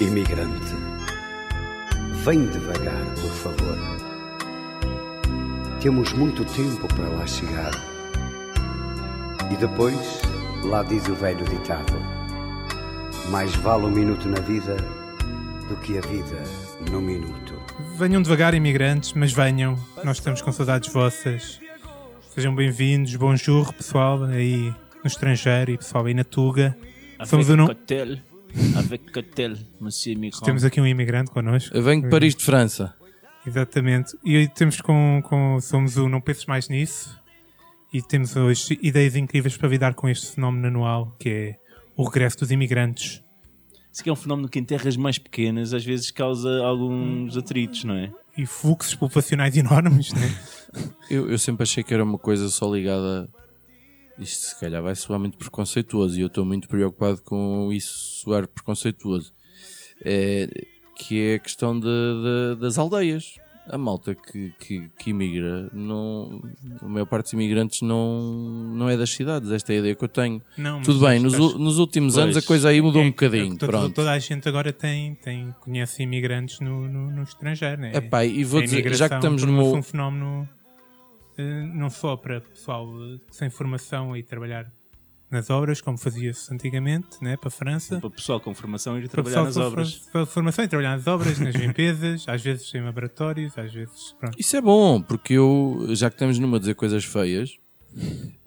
Imigrante, vem devagar, por favor. Temos muito tempo para lá chegar. E depois, lá diz o velho ditado: Mais vale um minuto na vida do que a vida num minuto. Venham devagar, imigrantes, mas venham. Nós estamos com saudades vossas. Sejam bem-vindos. Bonjour, pessoal aí no estrangeiro e pessoal aí na Tuga. Somos o nu- cocktail. Avec cocktail, monsieur migrant. Temos aqui um imigrante connosco. Eu venho de Paris de França. Exatamente. E aí temos com, com. Somos o Não Penses Mais Nisso. E temos hoje ideias incríveis para lidar com este fenómeno anual que é o regresso dos imigrantes. Isso que é um fenómeno que em terras mais pequenas às vezes causa alguns atritos, não é? E fluxos populacionais enormes, né? Eu, eu sempre achei que era uma coisa só ligada. Isto se calhar vai soar muito preconceituoso e eu estou muito preocupado com isso soar preconceituoso. É, que é a questão de- de- das aldeias. A malta que, que, que imigra, não, a maior parte dos imigrantes não, não é das cidades. Esta é a ideia que eu tenho. Não, Tudo bem, nos, estás- nos últimos Pois. anos a coisa aí mudou É, um bocadinho. toda, pronto. toda a gente agora tem, tem conhece imigrantes no, no, no estrangeiro, né? Epá, e vou A dizer, já que estamos meu. um fenómeno eh, não só para pessoal eh, sem formação e trabalhar nas obras, como fazia-se antigamente, né? para a França. Para o pessoal com formação ir trabalhar nas com obras. para formação e trabalhar nas obras, nas limpezas, às vezes em laboratórios, às vezes. Pronto. Isso é bom, porque eu, já que estamos numa a dizer coisas feias,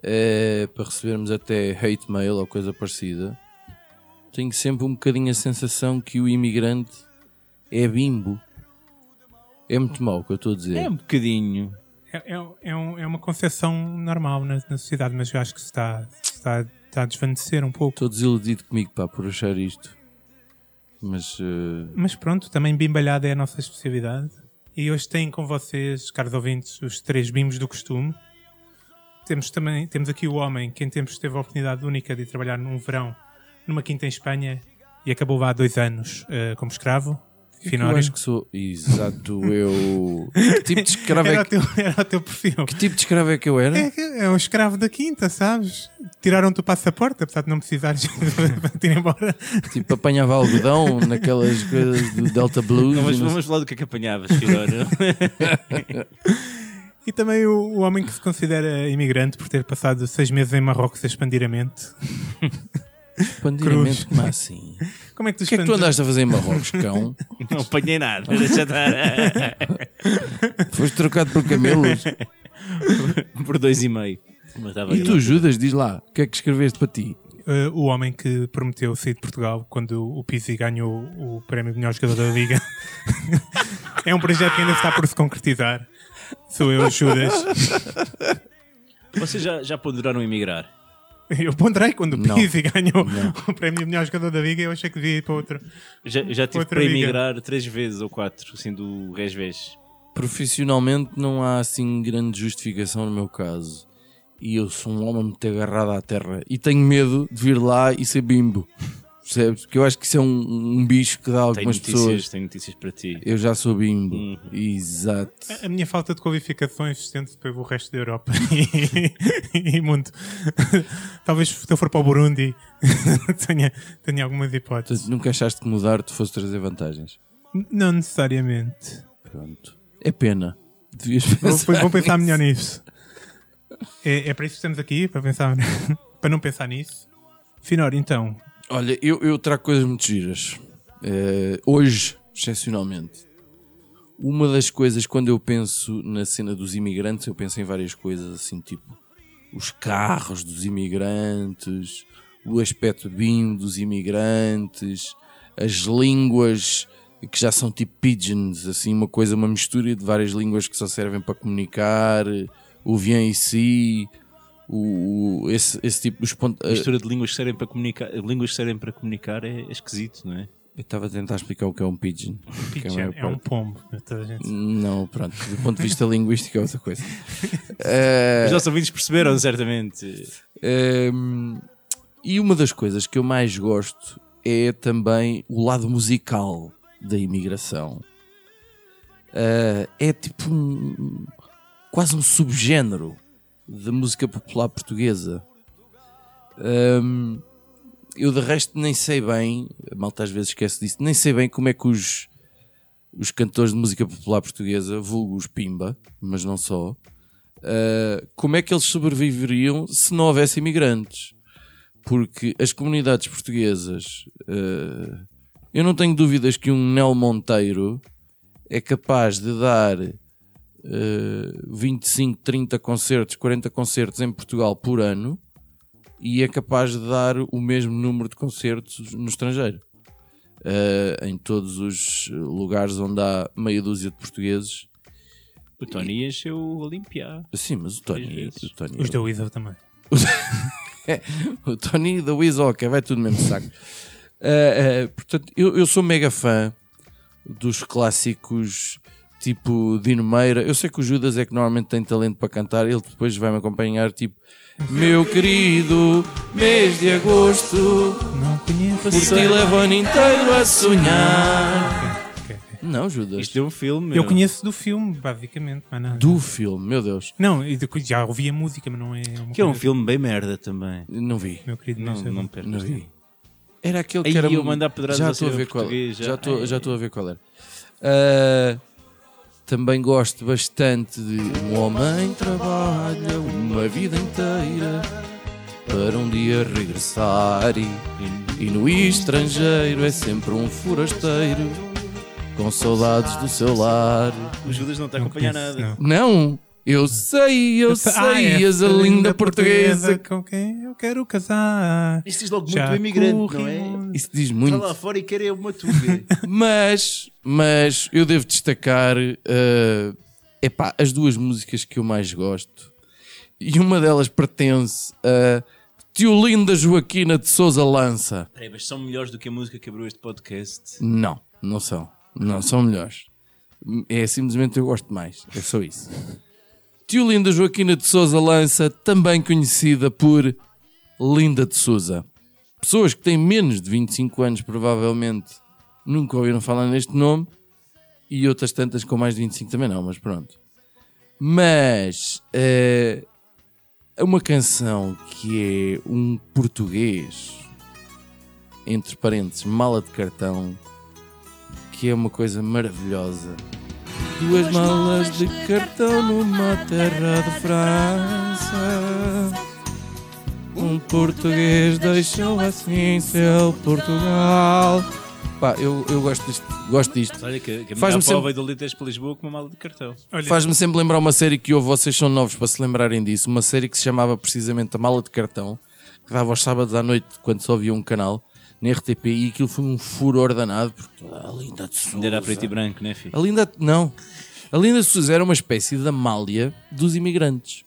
é, para recebermos até hate mail ou coisa parecida, tenho sempre um bocadinho a sensação que o imigrante é bimbo. É muito mau o que eu estou a dizer. É um bocadinho. É, é, é, um- é uma concepção normal na, na sociedade, mas eu acho que se está, se está, está a desvanecer um pouco. Estou desiludido comigo, pá, por achar isto. Mas eh, Mas pronto, também bimbalhada é a nossa especialidade. E hoje têm com vocês, caros ouvintes, os três bimbos do costume. Temos também temos aqui o homem que em tempos teve a oportunidade única de trabalhar num verão numa quinta em Espanha e acabou lá há dois anos eh, como escravo. eu Finório. acho que sou. Exato, eu. Que tipo de escravo Era é o que, teu, era o teu perfil. que tipo de escravo é que eu era? É, é um escravo da quinta, sabes? Tiraram-te o passaporte, apesar de não precisares de ir embora. Tipo, apanhava algodão naquelas coisas do Delta Blues. Não, mas não vamos falar do que é que apanhavas. E também o, o homem que se considera imigrante por ter passado seis meses em Marrocos a expandir a mente. Expandiramente, Cruz. como assim? Como é que tu O que é que tu andaste a fazer em Marrocos, cão? não apanhei nada. Deixa estar. Foste trocado por camelos? Por dois e meio. E tu, Judas, diz lá, o que é que escreveste para ti? Uh, o homem que prometeu sair de Portugal quando o Pizzi ganhou o prémio de melhor jogador da Liga. é um projeto que ainda está por se concretizar. Sou eu, Judas. Vocês já, já ponderaram emigrar? Eu ponderei quando o. Pizzi ganhou Não. o prémio de melhor jogador da Liga. Eu achei que devia ir para outro. Já, já tive para emigrar três vezes ou quatro, assim, do resvés. Profissionalmente não há assim grande justificação no meu caso. E eu sou um homem muito agarrado à terra. E tenho medo de vir lá e ser bimbo. Percebes? Porque eu acho que isso é um, um bicho que dá a algumas notícias, pessoas. tenho notícias para ti. Eu já sou bimbo. Uhum. Exato. A minha falta de qualificações estende-se pelo resto da Europa e, e mundo. Talvez se eu for para o Burundi tenha, tenha algumas hipóteses. Portanto, nunca achaste que mudar te fosse trazer vantagens. Não necessariamente. Pronto. É pena. Devias Vou, pensar vou pensar nisso. melhor nisso. É, é para isso que estamos aqui, para, pensar, para não pensar nisso. Finório, então, Olha, eu, eu trago coisas muito giras. Eh, hoje, excepcionalmente. Uma das coisas, quando eu penso na cena dos imigrantes, eu penso em várias coisas, assim, tipo os carros dos imigrantes, o aspecto bim dos imigrantes, as línguas que já são tipo pigeons, assim, uma coisa, uma mistura de várias línguas que só servem para comunicar, o ici, o, o- esse, esse tipo, os pontos, A mistura de línguas que servem para comunicar, línguas que servem para comunicar é, é esquisito, não é? Eu estava a tentar explicar o que é um pigeon. a Pigeon maior é um pombo. a gente- Não, pronto. Do ponto de vista linguístico é outra coisa. Eh, Os nossos ouvintes perceberam, certamente. Ehm, e uma das coisas que eu mais gosto é também o lado musical da imigração. Eh, é tipo um, quase um subgénero da música popular portuguesa. Ehm, eu de resto nem sei bem, a malta às vezes esquece disso, nem sei bem como é que os, os cantores de música popular portuguesa, vulgo os Pimba, mas não só, Uh, como é que eles sobreviveriam se não houvesse imigrantes? Porque as comunidades portuguesas, uh, eu não tenho dúvidas que um Nel Monteiro é capaz de dar uh, 25, 30 concertos, 40 concertos em Portugal por ano e é capaz de dar o mesmo número de concertos no estrangeiro. Uh, em todos os lugares onde há meia dúzia de portugueses. O Tony encheu o Olimpiá. Sim, mas o Tony, o Tony Os da Weasel também. o Tony da Wiz, ok, vai tudo no mesmo saco. Uh, uh, portanto, eu, eu sou mega fã dos clássicos tipo Dino Meira. Eu sei que o Judas é que normalmente tem talento para cantar, ele depois vai me acompanhar tipo Meu querido mês de agosto, Não conheço. por ti levo o ano inteiro a sonhar. Não, Judas. Isto é um filme. Eu conheço do filme, basicamente. Mas não, Do filme, meu Deus, Não, e já ouvi a música, mas não é Que é um filme bem merda também. não vi. Meu querido, Não, não, sei. não Não tempo. vi. Era aquele Aí que era. eu mandar pedradas já estou a ver qual. já. Estou já a ver qual era. Ah, também gosto bastante de um homem trabalha uma vida inteira para um dia regressar e, e no estrangeiro é sempre um forasteiro com saudades do seu lar. O Judas não está a Não acompanhar nada. não. Eu sei, eu sei, Ah, és a linda portuguesa. com quem eu quero casar. Isto diz logo muito imigrante, não é? Isso diz Está muito. lá fora e quer é uma tuga. Mas, mas eu devo destacar eh, epá, as duas músicas que eu mais gosto. E uma delas pertence a Tio Linda Joaquina de Souza Lança. Peraí, mas são melhores do que a música que abriu este podcast. Não, não são. Não são melhores. É simplesmente eu gosto mais. É só isso. Tio Linda Joaquina de Souza Lança, também conhecida por Linda de Souza. Pessoas que têm menos de 25 anos, provavelmente, nunca ouviram falar neste nome. E outras tantas com mais de 25 também não, mas pronto. Mas é uma canção que é um português, entre parênteses, mala de cartão, que é uma coisa maravilhosa. Duas malas de cartão numa terra de França. Um português deixou assim seu Portugal. Pá, eu, eu gosto disto. Gosto disto. Olha que, que a Faz-me minha sempre- veio do Literes para Lisboa com uma mala de cartão. Faz-me sempre lembrar uma série que houve, vocês são novos para se lembrarem disso. Uma série que se chamava precisamente A Mala de Cartão, que dava aos sábados à noite, quando só havia um canal, na RTP, e aquilo foi um furor danado, porque a Linda de Souza. Ainda era preto e branco, né, filho? A Linda, não. A Linda de Souza era uma espécie de Amália dos imigrantes.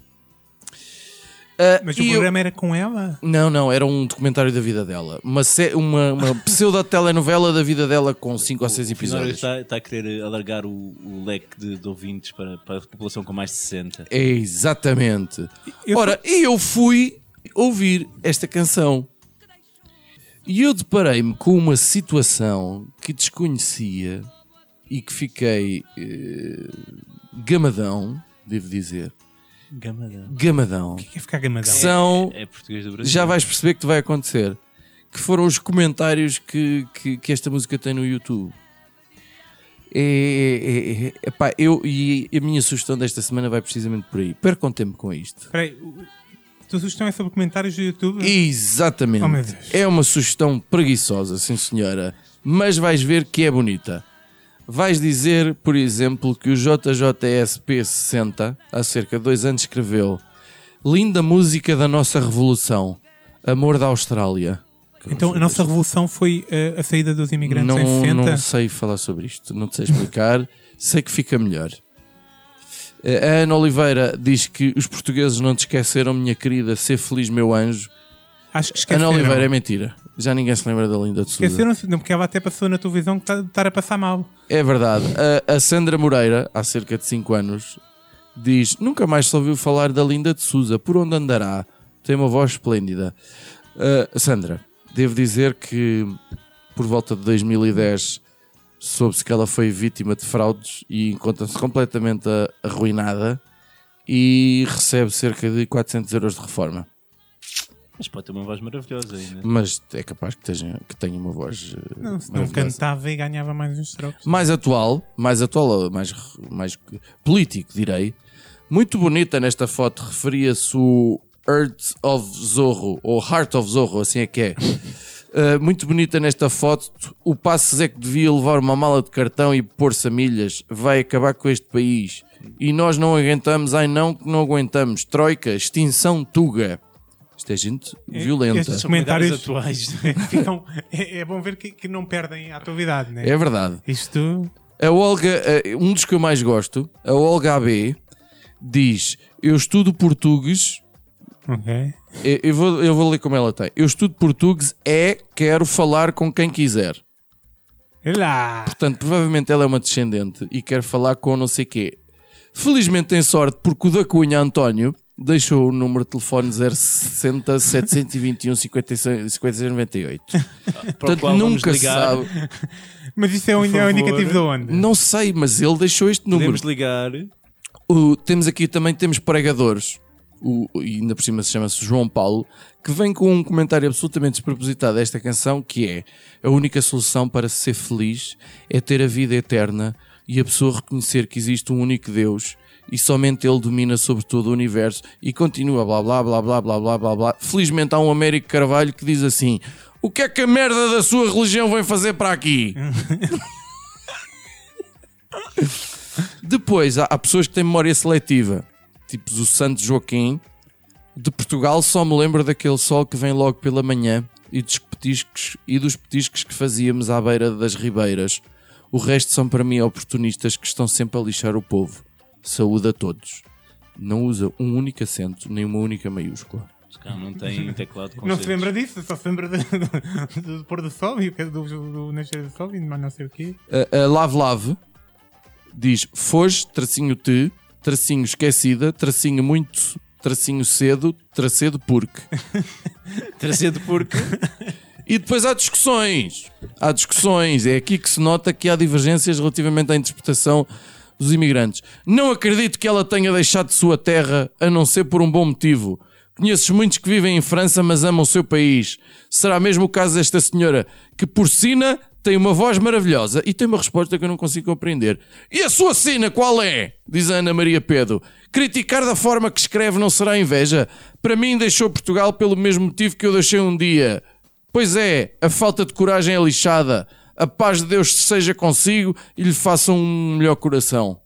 Ah, mas o eu- programa era com ela? Não, não, era um documentário da vida dela. Uma, sé- uma, uma pseudo-telenovela da vida dela com 5 ou 6 O Finório episódios. está, está a querer alargar o, o leque de, de ouvintes para, para a população com mais de 60. É exatamente. Eu- Ora, e eu fui ouvir esta canção. E eu deparei-me com uma situação que desconhecia e que fiquei eh, gamadão, devo dizer. Gamadão. Gamadão. O que é ficar gamadão? Que são, É português do Brasil. já vais perceber que te vai acontecer, que foram os comentários que, que, que esta música tem no YouTube. É, é, é, epá, eu, e a minha sugestão desta semana vai precisamente por aí. Percam tempo com isto. Espera aí, a tua sugestão é sobre comentários do YouTube? Exatamente. Oh, meu Deus. é uma sugestão preguiçosa, sim senhora. Mas vais ver que é bonita. Vais dizer, por exemplo, que o JJSP60, há cerca de dois anos, escreveu Linda música da nossa revolução. Amor da Austrália. Então a nossa revolução foi eh, a saída dos imigrantes em não, 60? não sei falar sobre isto, não te sei explicar. sei que fica melhor. A Ana Oliveira diz que os portugueses não te esqueceram, minha querida, ser feliz, meu anjo. Acho que esqueceram. Ana Oliveira é mentira. Já ninguém se lembra da Linda de Souza. Esqueceram-se, não, porque ela até passou na televisão que está estar a passar mal. É verdade. A, a Sandra Moreira, há cerca de 5 anos, diz: Nunca mais se ouviu falar da Linda de Souza. Por onde andará? Tem uma voz esplêndida. Uh, Sandra, devo dizer que por volta de 2010 soube-se que ela foi vítima de fraudes e encontra-se completamente arruinada e recebe cerca de 400 euros de reforma. Mas pode ter uma voz maravilhosa ainda. Mas é capaz que tenha, que tenha uma voz uh, Não, se não cantava e ganhava mais uns trocos. mais atual, mais atual, mais, mais político, direi. Muito bonita nesta foto, referia-se o Heart of Zorro, ou Heart of Zorro, assim é que é. Uh, muito bonita nesta foto. O Passos é que devia levar uma mala de cartão e pôr-se a milhas. Vai acabar com este país. E nós não aguentamos, ai não, que não aguentamos. Troika, extinção Tuga. Isto é gente violenta. Estes comentários atuais. ficam, é, é bom ver que, que não perdem a atualidade, né? É verdade. Isto. A Olga, um dos que eu mais gosto, a Olga AB, diz: Eu estudo português. Ok. Eu eu vou, eu vou ler como ela tem. Eu estudo português, é, quero falar com quem quiser. Olha lá! Portanto, provavelmente ela é uma descendente e quer falar com não sei quê. Felizmente tem sorte porque o da Cunha António deixou o número de telefone 060 721 56 5698. Para o Portanto, nunca se sabe. Mas isso é um, é um indicativo de onde? Não sei, mas ele deixou este número. Podemos ligar. O- temos aqui também temos pregadores, o, e ainda por cima se chama-se João Paulo, que vem com um comentário absolutamente despropositado a esta canção, que é a única solução para ser feliz é ter a vida eterna e a pessoa reconhecer que existe um único Deus e somente Ele domina sobre todo o universo e continua blá blá blá blá blá blá blá blá. Felizmente há um Américo Carvalho que diz assim: O que é que a merda da sua religião vem fazer para aqui? Depois, há, há pessoas que têm memória seletiva, tipo o Santo Joaquim. De Portugal só me lembro daquele sol que vem logo pela manhã e dos petiscos, e dos petiscos que fazíamos à beira das ribeiras. O resto são para mim oportunistas que estão sempre a lixar o povo. Saúde a todos. Não usa um único acento, nem uma única maiúscula. Não tem teclado com Não se lembra disso, só se lembra do, do, do pôr do sol e o que- do, do, nascer do sol e mais não sei o quê. A, a Lave Lave diz Foz, tracinho te, tracinho esquecida, tracinho muito, tracinho cedo, tracedo porque. Trazido porque. E depois há discussões. Há discussões. É aqui que se nota que há divergências relativamente à interpretação dos imigrantes. Não acredito que ela tenha deixado de sua terra a não ser por um bom motivo. Conheço muitos que vivem em França, mas amam o seu país. Será mesmo o caso desta senhora, que por sina tem uma voz maravilhosa e tem uma resposta que eu não consigo compreender. E a sua sina qual é? Diz a Ana Maria Pedro. Criticar da forma que escreve não será inveja. Para mim deixou Portugal pelo mesmo motivo que eu deixei um dia. Pois é, a falta de coragem é lixada. A paz de Deus seja consigo e lhe faça um melhor coração.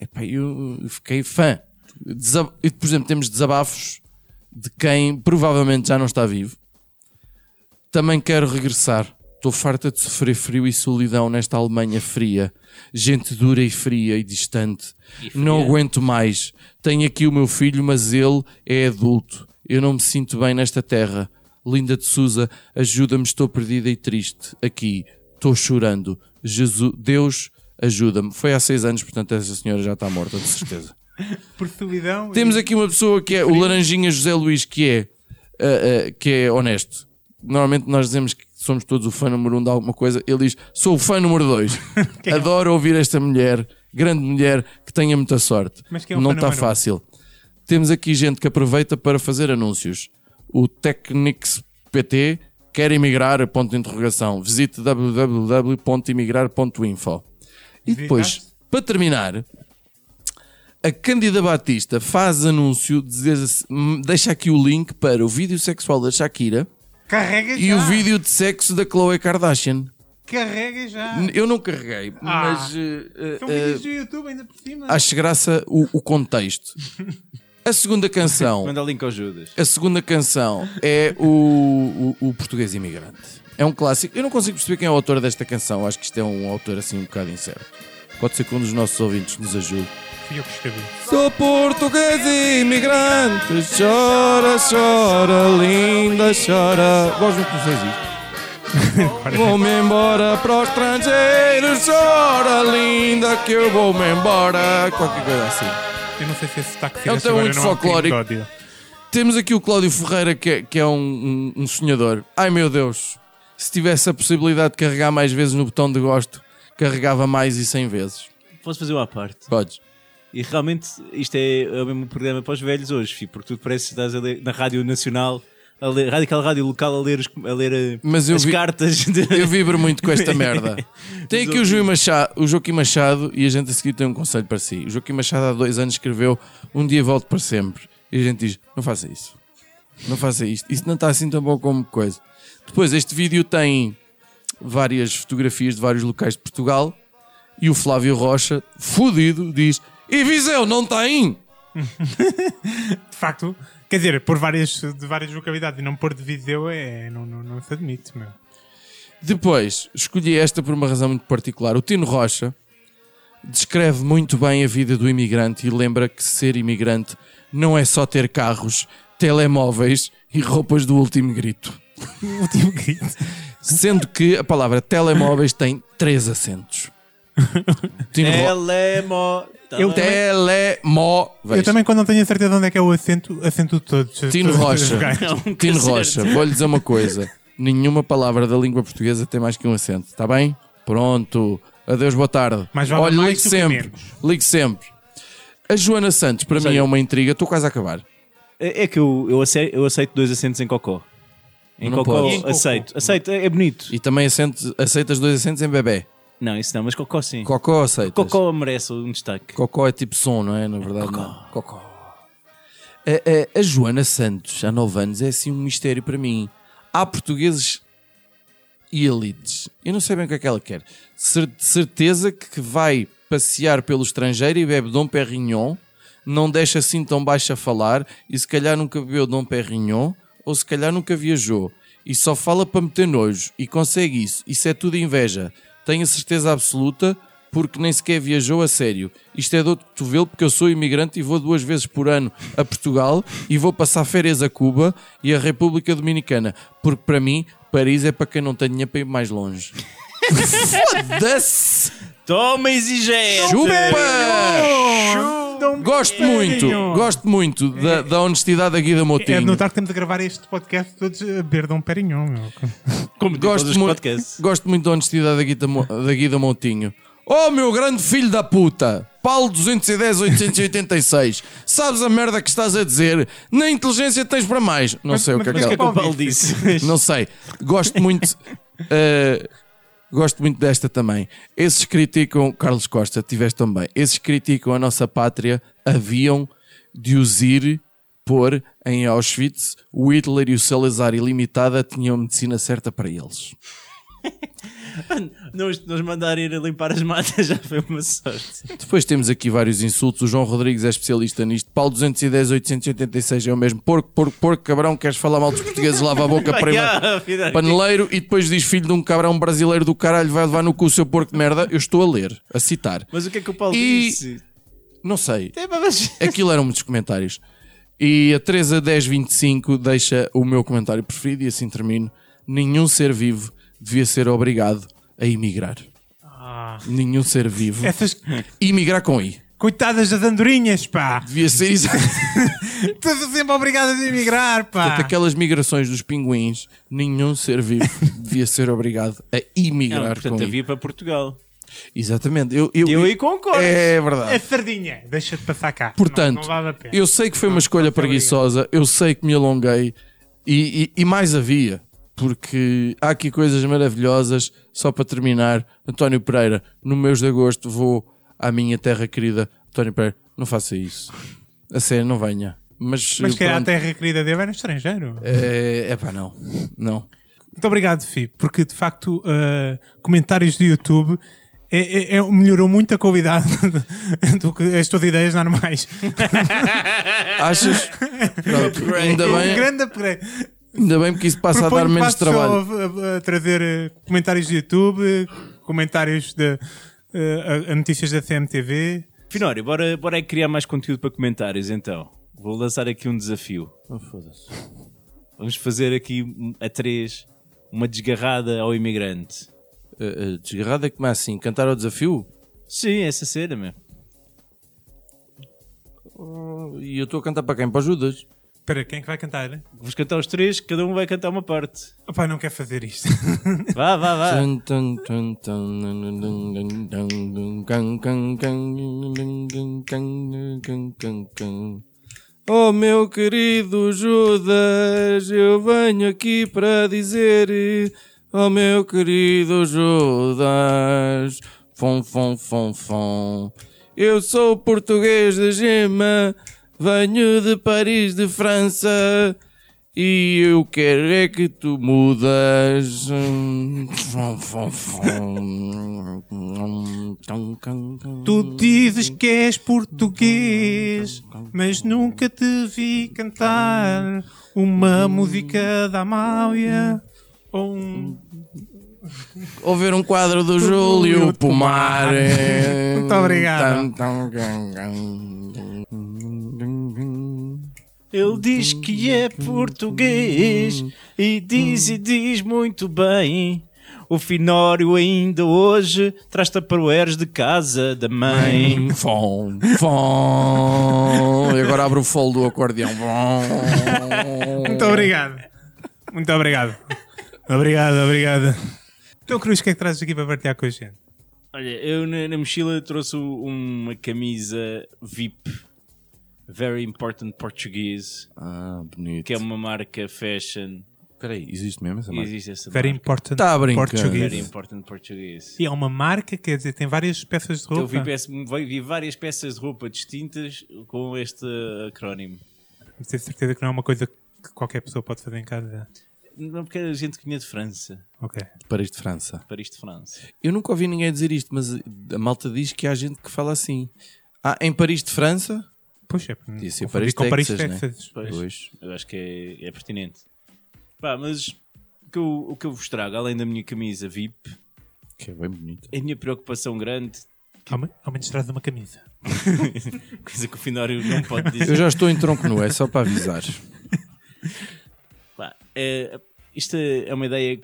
Epá, eu fiquei fã. Desa- e, Por exemplo, temos desabafos de quem provavelmente já não está vivo. Também quero regressar. Estou farta de sofrer frio e solidão nesta Alemanha fria. Gente dura e fria e distante. Não aguento mais. Tenho aqui o meu filho, mas ele é adulto. Eu não me sinto bem nesta terra. Linda de Souza, ajuda-me, estou perdida e triste. Aqui, estou chorando. Jesus, Deus, ajuda-me. Foi há seis anos, portanto, essa senhora já está morta, de certeza. Por solidão. Temos aqui uma pessoa que é o Laranjinha José Luís, que é, ah, ah, que é honesto. Normalmente nós dizemos que somos todos o fã número um de alguma coisa. Ele diz: sou o fã número dois. Adoro ouvir esta mulher, grande mulher, que tenha muita sorte. Mas quem é o Não está número um? fácil. Temos aqui gente que aproveita para fazer anúncios. O Technics PT quer emigrar, ponto de interrogação. Visite www.imigrar.info. E depois, para terminar, a Cândida Batista faz anúncio, dizer, deixa aqui o link para o vídeo sexual da Shakira Carrega e já. o vídeo de sexo da Khloe Kardashian. Carrega já. Eu não carreguei, Ah. mas eh, São vídeos do YouTube ainda por cima. acho graça o, o contexto. A segunda canção, Manda link ao Judas. a segunda canção é o, o, o Português Imigrante. É um clássico. Eu não consigo perceber quem é o autor desta canção. Acho que isto é um autor assim um bocado incerto. Pode ser que um dos nossos ouvintes nos ajude. Fui eu que escrevi. Sou português imigrante. Chora, chora, linda, chora. Gosto muito de vocês isto. Vou-me embora para o estrangeiro. Chora, linda, que eu vou-me embora. Qualquer coisa assim. Eu não sei se esse sotaque É um tema agora muito folclórico. Temos aqui o Cláudio Ferreira, que é, que é um, um, um sonhador. Ai meu Deus, se tivesse a possibilidade de carregar mais vezes no botão de gosto, carregava mais e 100 vezes. Posso fazer uma à parte? Podes. E realmente isto é, é o mesmo programa para os velhos hoje, fi, porque tu parece que estás a ler, na Rádio Nacional, a ler, rádio, aquela rádio local, a ler, os- a ler eh, Mas eu as vi- cartas. De... Eu vibro muito com esta merda. Tem aqui o, Joaquim Machado, o Joaquim Machado e a gente a seguir tem um conselho para si. O Joaquim Machado há dois anos escreveu Um dia volto para sempre. E a gente diz: não faça isso. Não faça isto. Isso não está assim tão bom como coisa. Depois, este vídeo tem várias fotografias de vários locais de Portugal e o Flávio Rocha, fudido, diz: E Viseu não tem? De facto, quer dizer, por várias, de várias localidades e não pôr de Viseu é, não, não, não se admite, meu. Depois, escolhi esta por uma razão muito particular. O Tino Rocha descreve muito bem a vida do imigrante e lembra que ser imigrante não é só ter carros, telemóveis e roupas do último grito. Último grito. Sendo que a palavra telemóveis tem três acentos. Telemo... Eu Telemóveis. Eu também, quando não tenho a certeza de onde é que é o acento, acento de todos. Tino Rocha. Não, Tino. Rocha, vou-lhe dizer uma coisa. Nenhuma palavra da língua portuguesa tem mais que um acento, está bem? Pronto. Adeus, boa tarde. Mais vale Olha, mais ligue sempre. Ligue sempre. A Joana Santos, para mim, Sei. é uma intriga. Estou quase a acabar. É é que eu, eu, aceito, eu aceito dois acentos em cocó. Em Não cocó, podes. E em cocó? aceito. Aceito, é é bonito. E também acento, aceitas dois acentos em bebê. Não, isso não, mas cocó sim. Cocó aceitas. Cocó merece um destaque. Cocó é tipo som, não é? Na verdade, não. Cocó. A, a- a Joana Santos, há 9 anos, é assim um mistério para mim. Há portugueses e elites. Eu não sei bem o que é que ela quer. Cer- de certeza que vai passear pelo estrangeiro e bebe Dom Perignon, não deixa assim tão baixo a falar e se calhar nunca bebeu Dom Perignon ou se calhar nunca viajou e só fala para meter nojo e consegue isso. Isso é tudo inveja. Tenho a certeza absoluta porque nem sequer viajou a sério. Isto é dor de cotovelo porque eu sou imigrante e vou duas vezes por ano a Portugal e vou passar férias a Cuba e a República Dominicana. Porque para mim, Paris é para quem não tem dinheiro para ir mais longe. Foda-se! Toma exigente! Chupa! Gosto muito, gosto muito da, da honestidade da Guida É de Moutinho. notar que temos a gravar este podcast todos a beber de um Perignon, meu. Como Gosto, todos os mu- podcasts. gosto muito da honestidade da Guida, da Guida Moutinho. Oh, meu grande filho da puta! Paulo 210-886. Sabes a merda que estás a dizer? Nem inteligência tens para mais. Não sei o que é mas que que ela... O Paulo disse. Não sei. Gosto muito. eh, gosto muito desta também. Esses criticam. Carlos Costa, tiveste também. Esses criticam a nossa pátria. Haviam de os ir pôr em Auschwitz. O Hitler e o Salazar Ilimitada tinham medicina certa para eles. Nos, nos mandar ir a limpar as matas já foi uma sorte. Depois temos aqui vários insultos. O João Rodrigues é especialista nisto. Paulo 210-886 é o mesmo. Porco, porco, porco, cabrão. Queres falar mal dos portugueses? Lava a boca primeiro. Paneleiro e depois diz filho de um cabrão brasileiro do caralho vai levar no cu o seu porco de merda. Eu estou a ler, a citar. Mas o que é que o Paulo E- disse? Não sei. Aquilo eram muitos comentários. E a Teresa 1025 deixa o meu comentário preferido e assim termino. Nenhum ser vivo devia ser obrigado a emigrar. Ah. Nenhum ser vivo. Essas Emigrar com I. coitadas das andorinhas, pá. Devia ser exatamente Estás sempre obrigadas a emigrar, pá. aquelas migrações dos pinguins. Nenhum ser vivo devia ser obrigado a Não, emigrar portanto, com I. havia para Portugal. Exatamente. Eu, eu, Eu aí concordo. É verdade. A sardinha, deixa-te passar cá. Portanto, não, não vale eu sei que foi uma Não, escolha não te preguiçosa, eu sei que me alonguei e, e- e mais havia, porque há aqui coisas maravilhosas. Só para terminar, António Pereira, no mês de agosto vou à minha terra querida. António Pereira, não faça isso. A sério, não venha. Mas, Mas que era a pronto, terra querida dele era no estrangeiro. é, é pá, não. Não. Muito obrigado, Fi, porque de facto uh, comentários do YouTube é, é- é- melhorou muito a qualidade do que as tuas ideias normais. Achas? Pronto, ainda Um bem, grande upgrade. Ainda bem porque isso passa a dar Proponho menos só trabalho. a, a- a trazer uh, comentários do YouTube, comentários de uh, a- a notícias da CMTV. Finório, bora, bora aí criar mais conteúdo para comentários então. Vou lançar aqui um desafio. Oh, foda-se. Vamos fazer aqui a três uma desgarrada ao imigrante. Uh, uh, desgarrada é como é assim? Cantar ao desafio? Sim, essa cena, meu. Oh, e eu estou a cantar para quem? Para Judas? Espera, quem é que vai cantar? Vamos cantar os três, cada um vai cantar uma parte. Opá, não quer fazer isto. Vá, vá, vá. Oh meu querido Judas, eu venho aqui para dizer, oh meu querido Judas, fom, fom, fom, fom. Eu sou português de gema, venho de Paris, de França, e eu quero é que tu mudas. Tu dizes que és português, mas nunca te vi cantar uma música da Amália ou um. Ou ver um quadro do Júlio Pomar. Muito obrigado. Ele diz que é português e diz e diz muito bem. O Finório ainda hoje traz taparoeiros de casa da mãe. Fom, fom. E agora abre o fole do acordeão. Muito obrigado. Muito obrigado. Obrigado, obrigado. Então, Cruz, o que é que trazes aqui para partilhar com a gente? Olha, eu na, na mochila trouxe uma camisa VIP, Very Important Portuguese, Ah, bonito. que é uma marca fashion. Espera aí, existe mesmo essa E marca? existe essa Very marca. important Tá a brincar. português. Very Important Portuguese. E é uma marca, quer dizer, tem várias peças de Eu roupa. vi, peça- vi várias peças de roupa distintas com este acrónimo. Tenho certeza que não é uma coisa que qualquer pessoa pode fazer em casa. Não porque a gente que vinha de França, Ok. Paris de França. Paris de França. Eu nunca ouvi ninguém dizer isto, mas a malta diz que há gente que fala assim. Ah, em Paris de França? Puxa, Podia ser Paris, com Paris, Texas, né? Texas. Pois. Pois. Eu acho que é, é pertinente. Pá, mas o que, eu, o que eu vos trago, além da minha camisa VIP, Que é bem bonito. é a minha preocupação grande, Ao me- Ao menos traz uma camisa. coisa que o Finório não pode dizer. Eu já estou em tronco nu, é só para avisar. Pá, é, isto é uma ideia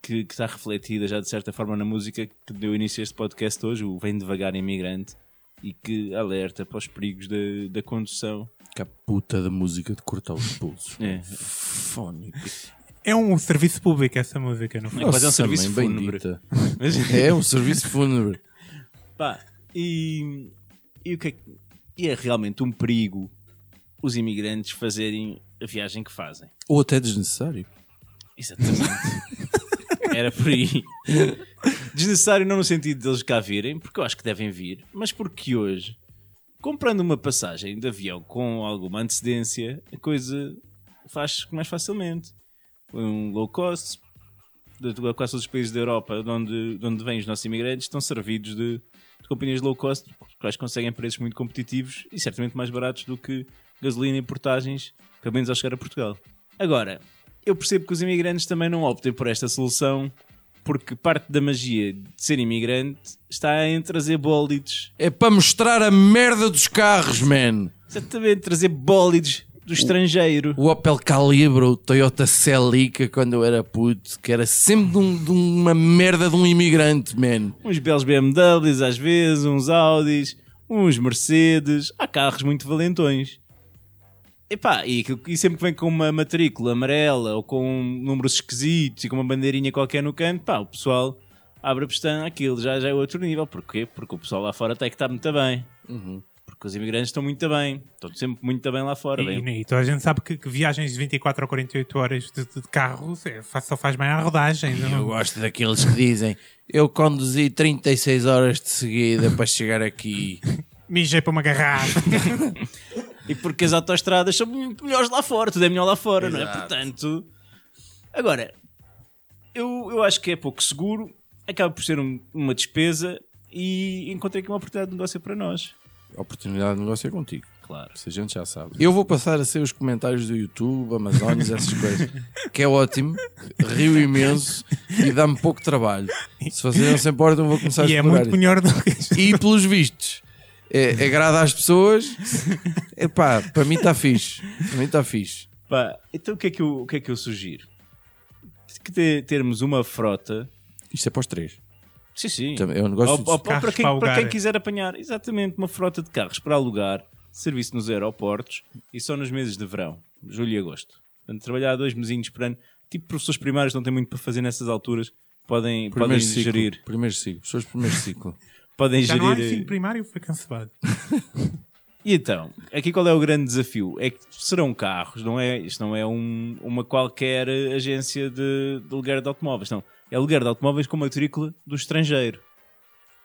que, que está refletida já de certa forma na música que deu início a este podcast hoje, o Vem Devagar Imigrante, e que alerta para os perigos da, da condução. Que a puta da música de cortar os pulsos. É. Fónico. É um serviço público essa música, não foi? É quase um serviço mãe fúnebre. É um serviço fúnebre. Pá, e, e o que é, que- e é realmente um perigo os imigrantes fazerem a viagem que fazem. Ou até desnecessário. Exatamente. Era por aí. Desnecessário não no sentido deles cá virem, porque eu acho que devem vir, mas porque hoje, comprando uma passagem de avião com alguma antecedência, a coisa faz mais facilmente. Um low cost, de quase todos os países da Europa de onde, de onde vêm os nossos imigrantes estão servidos de, de companhias low cost, elas conseguem preços muito competitivos e certamente mais baratos do que gasolina e portagens, pelo menos ao chegar a Portugal. Agora, eu percebo que os imigrantes também não optem por esta solução, porque parte da magia de ser imigrante está em trazer bólides. É para mostrar a merda dos carros, man. Exatamente, trazer bólides do estrangeiro. O Opel Calibra, o Toyota Celica, quando eu era puto, que era sempre de, um- de uma merda de um imigrante, man. Uns belos BMWs às vezes, uns Audis, uns Mercedes. Há carros muito valentões. Epá, e, aquilo- e sempre que vem com uma matrícula amarela ou com números esquisitos e com uma bandeirinha qualquer no canto, pá, o pessoal abre a pestana, aquilo já, já é outro nível. Porquê? Porque o pessoal lá fora tem que estar muito bem. Porque os imigrantes estão muito bem. Estão sempre muito bem lá fora. E, bem. e toda a gente sabe que, que viagens de 24 ou 48 horas de, de carro é, só faz bem a rodagem. Eu Não? gosto daqueles que dizem eu conduzi 36 horas de seguida para chegar aqui. Mijei para uma garrafa. E porque as autoestradas são melhores lá fora, tudo é melhor lá fora, não é? Portanto, agora, eu, eu acho que é pouco seguro, acaba por ser um- uma despesa e encontrei aqui uma oportunidade de negócio para nós. A oportunidade de negócio é contigo. Claro. Se a gente já sabe. Eu vou passar a ser os comentários do YouTube, Amazonas, essas coisas. Que é ótimo, rio imenso e dá-me pouco trabalho. Se vocês não se importam, eu vou começar a e é muito melhor do que. E pelos vistos, é, agrada às pessoas. Epá, para mim está fixe. Para mim está fixe. Pá, então o que, é que eu, o que é que eu sugiro? Que te- termos uma frota. Isto é para os três. Sim, sim. Também É um negócio Ou- de- ou- ou para, Carros quem, para para quem quiser apanhar, exatamente, uma frota de carros para alugar, serviço nos aeroportos e só nos meses de verão, julho e agosto. Portanto, trabalhar dois mesinhos por ano, tipo professores primários não têm muito para fazer nessas alturas, podem, podem Primeiro ciclo. gerir. Primeiro ciclo. Pessoas de primeiro ciclo. Podem Já não há gerir. ensino primário, foi cancelado. E então, aqui qual é o grande desafio? É que serão carros, não é? Isto não é um- uma qualquer agência de, de aluguer de automóveis, não. É aluguer de automóveis com matrícula do estrangeiro,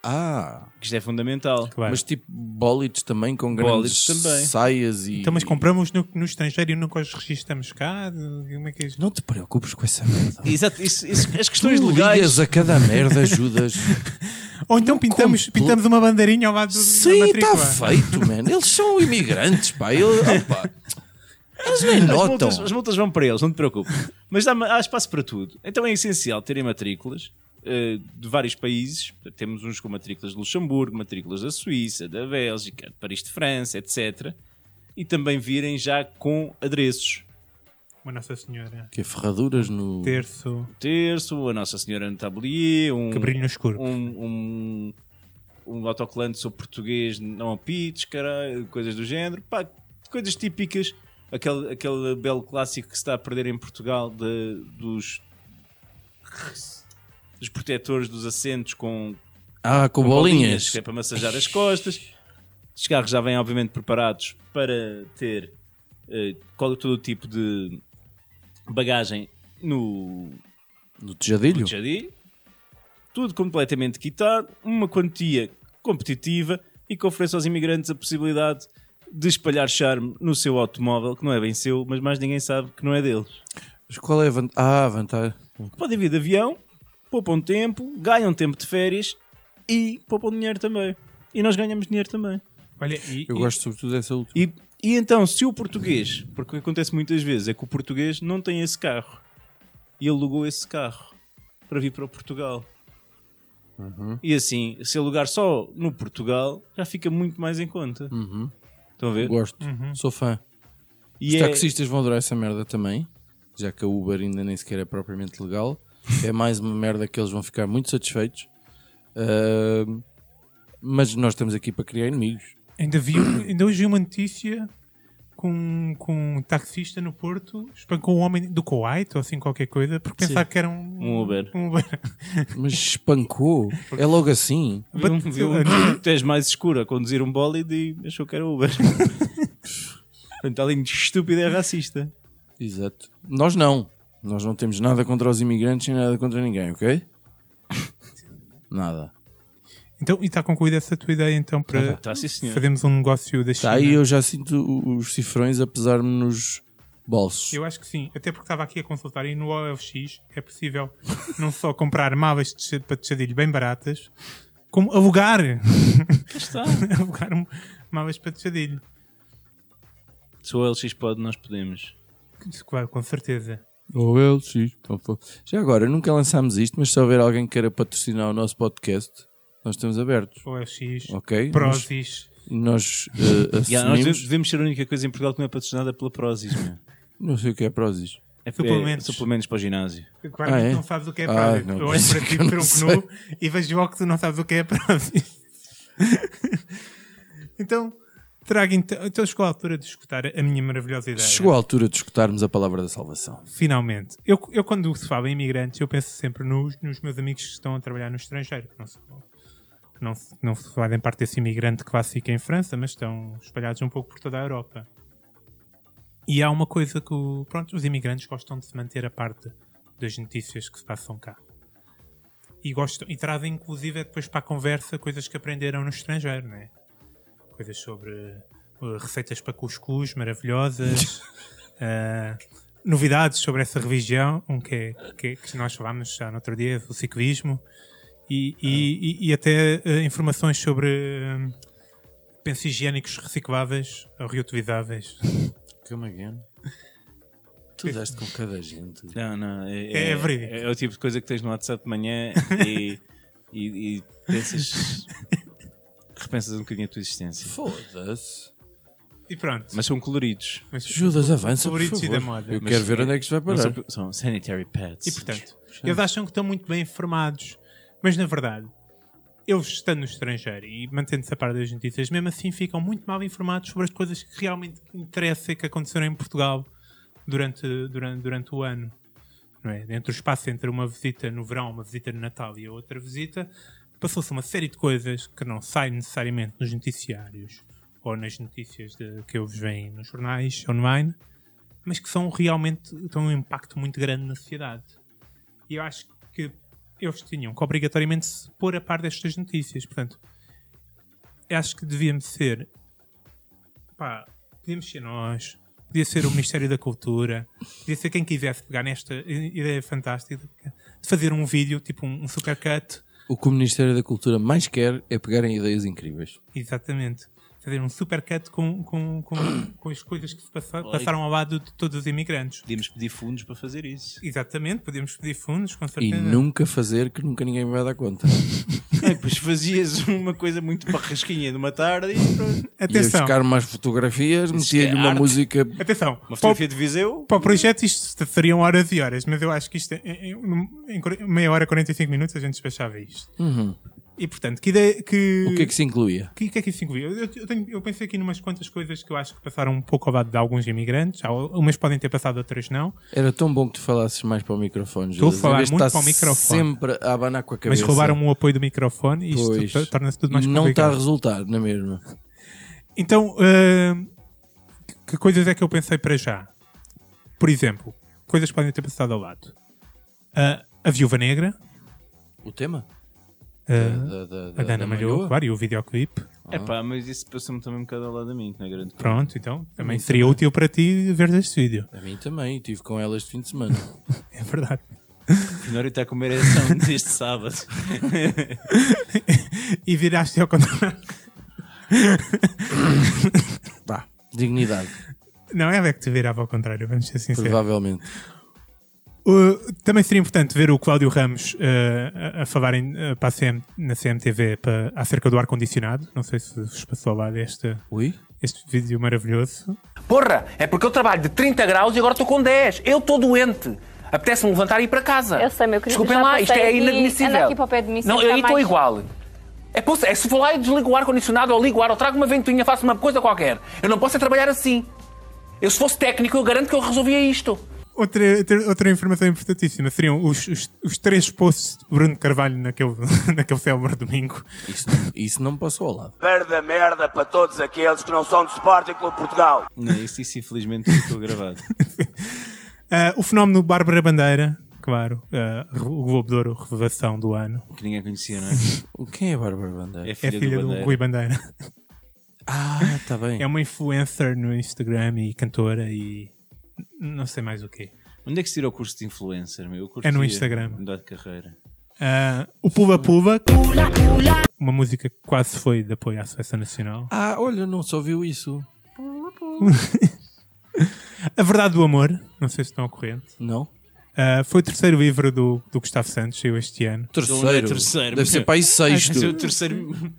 Ah, isto é fundamental. Claro. mas tipo bólides também com Bólides grandes também. saias e. Então, mas compramos no, no estrangeiro e nunca os registramos cá? Como é que é isto? Não te preocupes com essa merda. Exato, isso- isso- as questões Tu legais. a cada merda, ajudas. Ou então pintamos, compro- pintamos uma bandeirinha ao lado do, Sim, está feito, man. Eles são imigrantes, pá. Eles, opa, eles nem As notam. multas, as multas vão para eles, não te preocupes. Mas há, há espaço para tudo. Então é essencial terem matrículas eh, de vários países. Temos uns com matrículas de Luxemburgo, matrículas da Suíça, da Bélgica, de Paris de França, etc. E também virem já com adereços. Uma Nossa Senhora. Que é ferraduras no. Terço. Terço, a Nossa Senhora no tablier, um, Que brilho no escuro. um, um, um autocolante sobre português não apites, caralho, coisas do género. Pá, coisas típicas. Aquele, aquele belo clássico que se está a perder em Portugal de- dos, dos protetores dos assentos com, Ah, com, com bolinhas. que é para massajar as costas. Os carros já vêm, obviamente, preparados para ter qual- todo o tipo de bagagem no, No tejadilho. no jardim. Tudo completamente quitado, uma quantia competitiva e que oferece aos imigrantes a possibilidade de espalhar charme no seu automóvel, que não é bem seu, mas mais ninguém sabe que não é deles. Mas qual é a vantagem? Ah, a vantagem. Podem vir de avião, poupam tempo, ganham tempo de férias e poupam dinheiro também. E nós ganhamos dinheiro também. Olha, e, Eu e- gosto sobretudo dessa última. E, e então, se o português, porque o que acontece muitas vezes é que o português não tem esse carro e alugou esse carro para vir para o Portugal. E assim, se alugar só no Portugal, já fica muito mais em conta. Uhum. Estão a ver? Gosto. Sou fã. E Os é- taxistas vão adorar essa merda também, já que a Uber ainda nem sequer é propriamente legal. É mais uma merda que eles vão ficar muito satisfeitos. Ahm, mas nós estamos aqui para criar inimigos. Ainda, vi, ainda hoje vi uma notícia com, com um taxista no Porto espancou um homem do Kuwait ou assim qualquer coisa porque pensava que era um, Um Uber. um Uber. Mas espancou. É logo assim. Viu, But- viu, tu és mais escuro a conduzir um bólido e achou que era Uber. Portanto, além de estúpido, é racista. Exato. Nós não. Nós não temos nada contra os imigrantes nem nada contra ninguém, ok? Nada. Então, e está concluída essa tua ideia então para Está sim, senhor. fazermos um negócio da China? Tá aí eu já sinto os cifrões a pesar-me nos bolsos. Eu acho que sim, até porque estava aqui a consultar e no OLX é possível não só comprar malas de para tejadilho bem baratas, como alugar. Está. alugar malas para tejadilho. Se o LX pode, nós podemos. Claro, com certeza. Ou ele, sim. Então, pô. Já agora, nunca lançámos isto, mas se houver alguém que queira patrocinar o nosso podcast, nós estamos abertos. OLX, Ok? Prozis. Nós, nós Yeah, nós devemos ser a única coisa em Portugal que não é patrocinada pela Prozis. meu. Não sei o que é Prozis. É, Suplementos. é suplementos para o ginásio. Claro Ah, que é? não sabes o que é Ah, Prozis. não, eu olho para ti eu não tronco sei. nu e vejo logo que tu não sabes o que é Prozis. então, trago então, então chegou a altura de escutar a minha maravilhosa ideia. Chegou a altura de escutarmos a palavra da salvação. Finalmente. Eu, eu quando se fala em imigrantes, eu penso sempre nos, nos meus amigos que estão a trabalhar no estrangeiro, que não, se- não, não fazem parte desse imigrante clássico em França, mas estão espalhados um pouco por toda a Europa. E há uma coisa que pronto, os imigrantes gostam de se manter a parte das notícias que se passam cá. E, gostam, e trazem, inclusive, depois para a conversa coisas que aprenderam no estrangeiro, né? Coisas sobre uh, receitas para cuscuz maravilhosas, uh, novidades sobre essa religião, um que, é, que, é- que nós falámos já no outro dia, o ciclismo, e, e, e- e até uh, informações sobre uh, pensos higiênicos recicláveis ou reutilizáveis. Come again. Tu deste com cada gente. Não, não. É, É verídico. é o tipo de coisa que tens no WhatsApp de manhã e, e, e pensas. repensas um bocadinho a tua existência. Foda-se. E pronto. Mas são coloridos. Mas- Judas, avança, por Favoritos e da moda. Eu Mas- quero ver onde é que isto vai parar. são, são sanitary pads. E portanto, eles acham que estão muito bem informados, mas na verdade, eles estando no estrangeiro e mantendo-se a par das notícias, mesmo assim ficam muito mal informados sobre as coisas que realmente interessam e que aconteceram em Portugal durante, durante, durante o ano. Não é? Entre o espaço entre uma visita no verão, uma visita no Natal e a outra visita, passou-se uma série de coisas que não saem necessariamente nos noticiários ou nas notícias de- que eles veem nos jornais online, mas que são realmente têm um impacto muito grande na sociedade. E eu acho que eles tinham que obrigatoriamente se pôr a par destas notícias. Portanto, acho que devíamos ser. Pá, podíamos ser nós, podia ser o Ministério da Cultura, podia ser quem quisesse pegar nesta ideia fantástica de fazer um vídeo, tipo um, um supercut, O que o Ministério da Cultura mais quer é pegarem ideias incríveis. exatamente. Fazer um supercut com, com, com, com as coisas que se passa- passaram ao lado de todos os imigrantes. Podíamos pedir fundos para fazer isso. Exatamente, podíamos pedir fundos, com E certeza. nunca fazer que nunca ninguém vai dar conta. Aí, depois fazias uma coisa muito barrasquinha de uma tarde e pronto. Ia Atenção, buscar mais fotografias, metia-lhe é uma arte. música. atenção. Uma Para fotografia de Viseu. Para o projeto isto seriam horas e horas, mas eu acho que isto em, em- em quar- meia hora, 45 minutos a gente despachava isto. E portanto, que ideia que. O que é que se incluía? que, que é que isso incluía? Eu, eu, tenho- eu pensei aqui numas quantas coisas que eu acho que passaram um pouco ao lado de alguns imigrantes. Umas podem ter passado, outras não. Era tão bom que tu falasses mais para o microfone. Estou a falar muito para o microfone. sempre a abanar com a Mas cabeça. roubaram-me o apoio do microfone e isto torna-se tudo mais Não está a complicado. resultar, na mesma. Então, ah, que coisas é que eu pensei para já? Por exemplo, coisas que podem ter passado ao lado. Ah, a Viúva Negra. O tema? Ah, Da- da- da- a Dana da Malhoa? claro, e o videoclipe. É pá, mas isso passou-me também um bocado ao lado de mim, que não é grande coisa. Pronto, então também seria útil para ti ver este vídeo. A mim também, estive com ela este fim de semana. É verdade. Finório está com uma ereção desde sábado. E viraste ao contrário. Vá, dignidade, Não, ela é que te virava ao contrário, vamos ser sinceros. provavelmente. Uh, também seria importante ver o Cláudio Ramos uh, a, a falar em, uh, para a CM, na CMTV para, acerca do ar-condicionado. Não sei se vos passou lá deste Ui? este vídeo maravilhoso. Porra, é porque eu trabalho de 30 graus e agora estou com 10. Eu estou doente. Apetece-me levantar e ir para casa. Eu sei, meu querido, Desculpem lá, isto é aqui- inadmissível. aqui para o pé de mim, Não, eu aí estou mais- igual. É, posso- é, se for lá e desligo o ar-condicionado ou ligo o ar ou trago uma ventoinha, faço uma coisa qualquer. Eu não posso é trabalhar assim. Eu, se fosse técnico, eu garanto que eu resolvia isto. Outra, outra, informação importantíssima seriam os, os, os três posts de Bruno Carvalho naquele, naquele célebre domingo. Isso, isso não me passou ao lado. Perda merda para todos aqueles que não são de Sporting Clube Portugal. Não, isso, isso infelizmente ficou gravado. Uh, o fenómeno Bárbara Bandeira, claro, uh, o Globo de Ouro, revelação do ano. Que ninguém conhecia, não é? O- Quem é a Bárbara Bandeira? É É filha, filha do, do Bandeira. Rui Bandeira. Ah, está bem. É uma influencer no Instagram e cantora e não sei mais o quê. Onde é que se tira o curso de influencer, meu? Eu É no Instagram. Mudar de carreira. Uh, o Pula Pula, uma música que quase foi de apoio à Seleção Nacional. Ah, olha, não só viu isso. A Verdade do Amor, não sei se estão ao corrente. Não? Uh, foi o terceiro livro do, do Gustavo Santos, saiu este ano. Terceiro. é terceiro, Deve ser para aí Esse é o sexto. terceiro.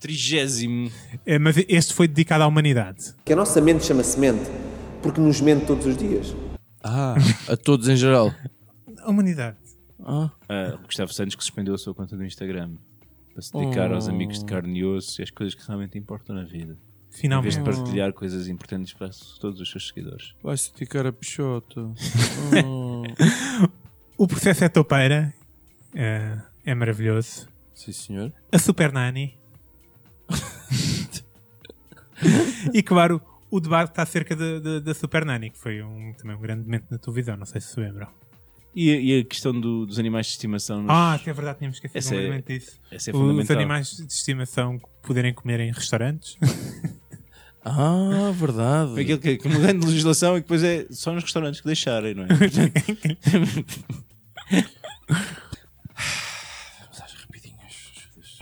Trigésimo. Uh, mas este foi dedicado à humanidade. Que a nossa mente chama-se mente, porque nos mente todos os dias. Ah, a todos em geral. A humanidade. Ah, Ah, Gustavo Santos que suspendeu a sua conta do Instagram para se dedicar aos amigos de carne e osso e às coisas que realmente importam na vida. Em vez Finalmente. de partilhar coisas importantes para todos os seus seguidores. vai-se ficar a pichota. Oh. O processo é topeira. Uh, é maravilhoso. Sim, senhor. A Super Nani. e claro, o debate está acerca da Super Nani, que foi um, também um grande momento na televisão, não sei se se lembram. E, a- e a questão do- dos animais de estimação nos... Ah, até é verdade, tínhamos esquecido Essa é- completamente disso. essa é Os animais de estimação poderem comer em restaurantes. Ah, verdade. Aquilo que, que mudando de legislação e depois é só nos restaurantes que deixarem, não é?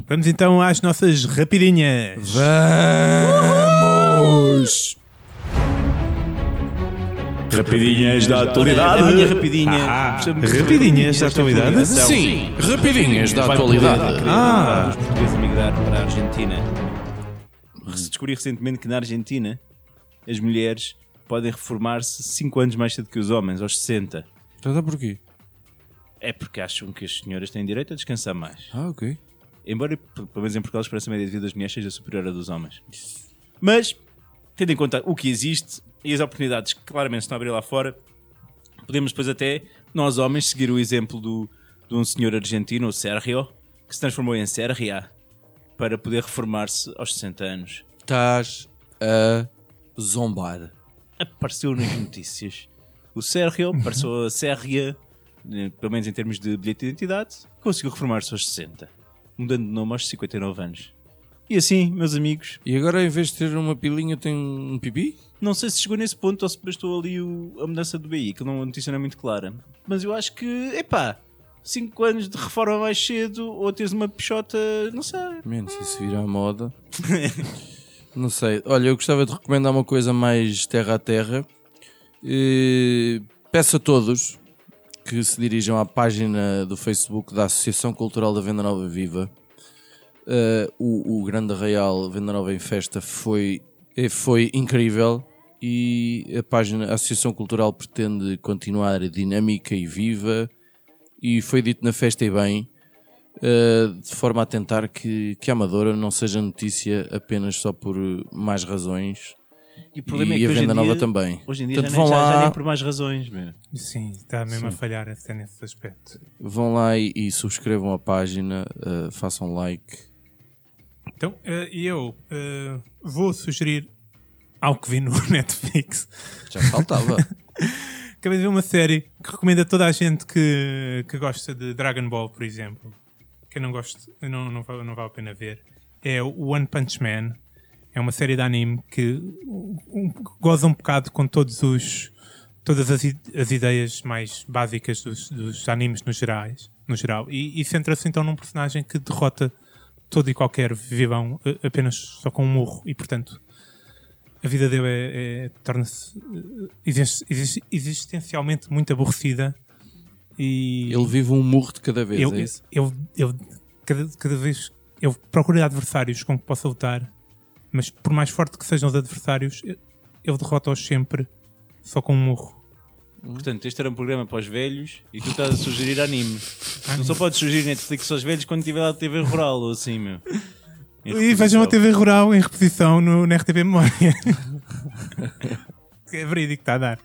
Vamos então às nossas rapidinhas. Vamos! Rapidinhas da atualidade. A minha rapidinha. Ah, Precisamos- rapidinhas da atualidade? Sim, rapidinhas da atualidade. Ah. Os portugueses emigrar para a Argentina. descobri recentemente que na Argentina as mulheres podem reformar-se 5 anos mais cedo que os homens, aos 60. Então dá porquê? É porque acham que as senhoras têm direito a descansar mais. Ah, ok. Embora, pelo menos em Portugal, a esperança média de vida das mulheres seja superior à dos homens. Mas, tendo em conta o que existe e as oportunidades que claramente estão a abrir lá fora, podemos depois até, nós homens, seguir o exemplo do, de um senhor argentino, o Sergio, que se transformou em Sergia para poder reformar-se aos 60 anos. Estás a zombar. Apareceu nas notícias. O Sergio passou a Sergia, eh, pelo menos em termos de bilhete de identidade, conseguiu reformar-se aos 60, mudando de nome aos 59 anos. E assim, meus amigos, E agora, em vez de ter uma pilinha, tem um pipi? Não sei se chegou nesse ponto ou se bastou ali o- a mudança do BI, que não, a notícia não é muito clara. Mas eu acho que, epá, 5 anos de reforma mais cedo ou teres uma pichota, não sei. Menos isso virar moda. Não sei. Olha, eu gostava de recomendar uma coisa mais terra a terra. Eh, peço a todos que se dirijam à página do Facebook da Associação Cultural da Venda Nova Viva. Eh, o, o Grande Arraial Venda Nova em Festa foi, eh, foi incrível e a página, a Associação Cultural pretende continuar dinâmica e viva e foi dito na festa e bem Uh, de forma a tentar que, que a Amadora não seja notícia apenas só por uh, mais razões E o problema e é que a Venda dia, Nova também. Hoje em dia já, Portanto, nem, vão já, já lá, nem por mais razões, meu. Sim, está mesmo a falhar até nesse aspecto. vão lá e, e subscrevam a página, uh, façam like. Então, eh, e eu eh, vou sugerir algo que vi no Netflix. Já faltava. Acabei de ver uma série que recomendo a toda a gente que, que gosta de Dragon Ball, por exemplo. Que eu não gosto, não, não, vale, não vale a pena ver. É o One Punch Man. É uma série de anime que goza um bocado com todos os, todas as, as ideias mais básicas dos, dos animes no, gerais, no geral. E, e centra-se então num personagem que derrota todo e qualquer vilão eh, apenas só com um murro. E portanto, a vida dele é, é- torna-se eh, exist- exist- existencialmente muito aborrecida e Ele vive um murro de cada vez, eu, é isso? eu, eu cada, cada vez eu procuro adversários com que possa lutar, mas por mais forte que sejam os adversários, eu, eu derroto-os sempre só com um murro. Portanto, este era um programa para os velhos e tu estás a sugerir anime. Tu só podes sugerir Netflix aos velhos quando tiver lá a TV rural ou assim, meu. E vejam a. TV Rural em reposição no, na RTP Memória. É verídico que está a dar.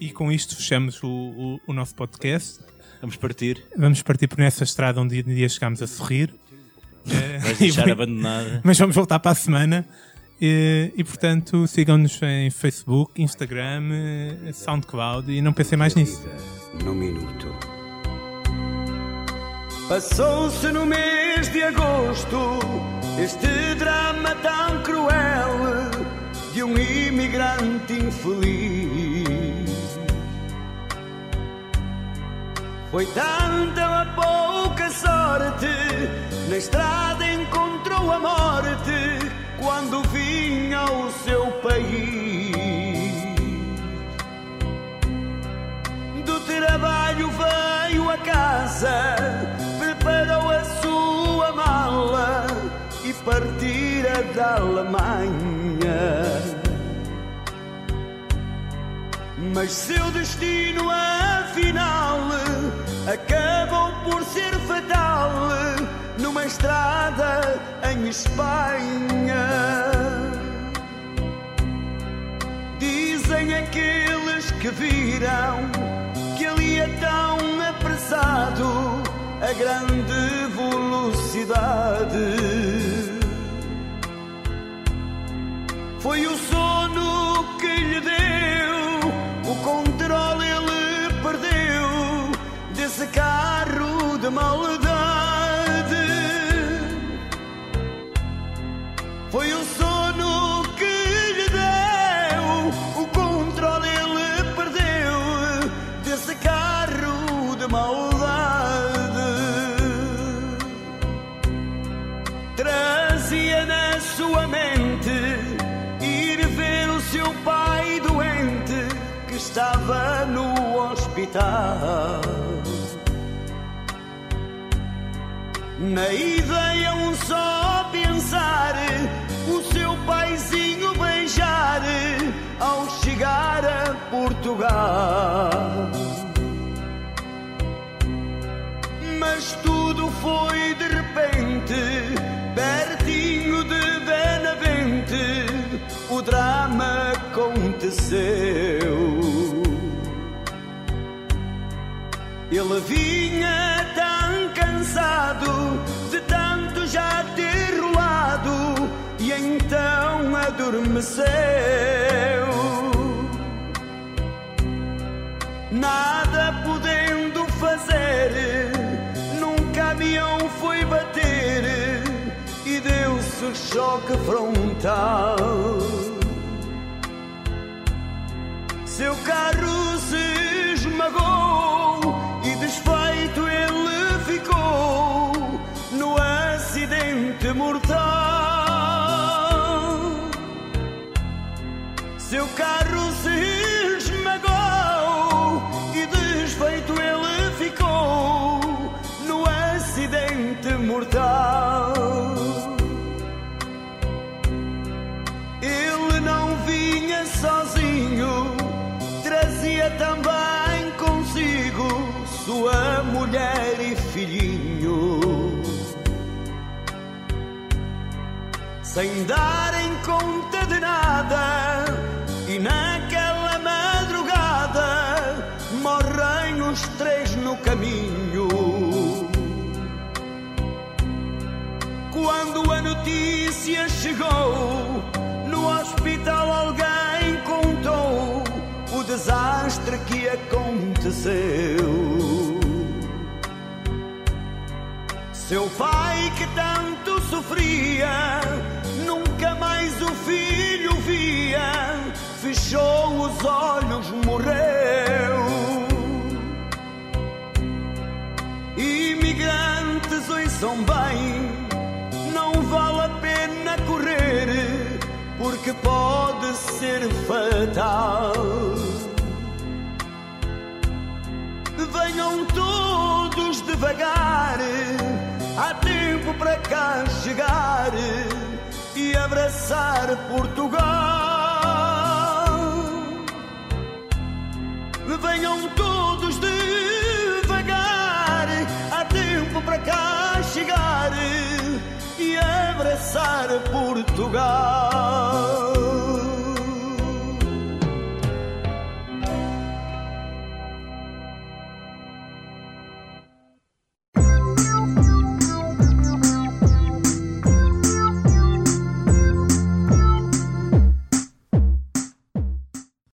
E com isto fechamos o, o, o nosso podcast. Vamos partir. Vamos partir por nessa estrada onde um dia chegámos a sorrir. Eh, Vais deixar vai- abandonada. mas vamos voltar para a semana. E, e, portanto, sigam-nos em Facebook, Instagram, SoundCloud e não pensem mais nisso. Num minuto. Passou-se no mês de agosto este drama tão cruel de um imigrante infeliz. Foi tanta a pouca sorte, na estrada encontrou a morte quando seu país. Do trabalho veio a casa, preparou a sua mala e partira da Alemanha. Mas seu destino afinal acabou por ser fatal numa estrada em Espanha. Dizem aqueles que viram que ele ia tão apressado a grande velocidade. Foi o sono que lhe deu, o controle ele perdeu desse carro de maldade. Foi o estava no hospital. Na ideia um só pensar, o seu paizinho beijar ao chegar a Portugal. Mas tudo foi de repente, pertinho de Benavente, o drama aconteceu. Ele vinha tão cansado de tanto já ter rolado e então adormeceu. Nada podendo fazer, num caminhão foi bater e deu-se choque frontal. Seu carro se esmagou desfeito ele ficou no acidente mortal. Seu carro se esmagou e desfeito ele ficou no acidente mortal. Ele não vinha sozinho, trazia também sua mulher e filhinho. Sem darem conta de nada, e naquela madrugada morrem os três no caminho. Quando a notícia chegou, no hospital alguém contou o desastre que aconteceu. Seu pai que tanto sofria, nunca mais o filho via, fechou os olhos, morreu. Imigrantes ouçam bem, não vale a pena correr, porque pode ser fatal. Venham todos devagar, tempo para cá chegar e abraçar Portugal. Venham todos devagar, há tempo para cá chegar e abraçar Portugal.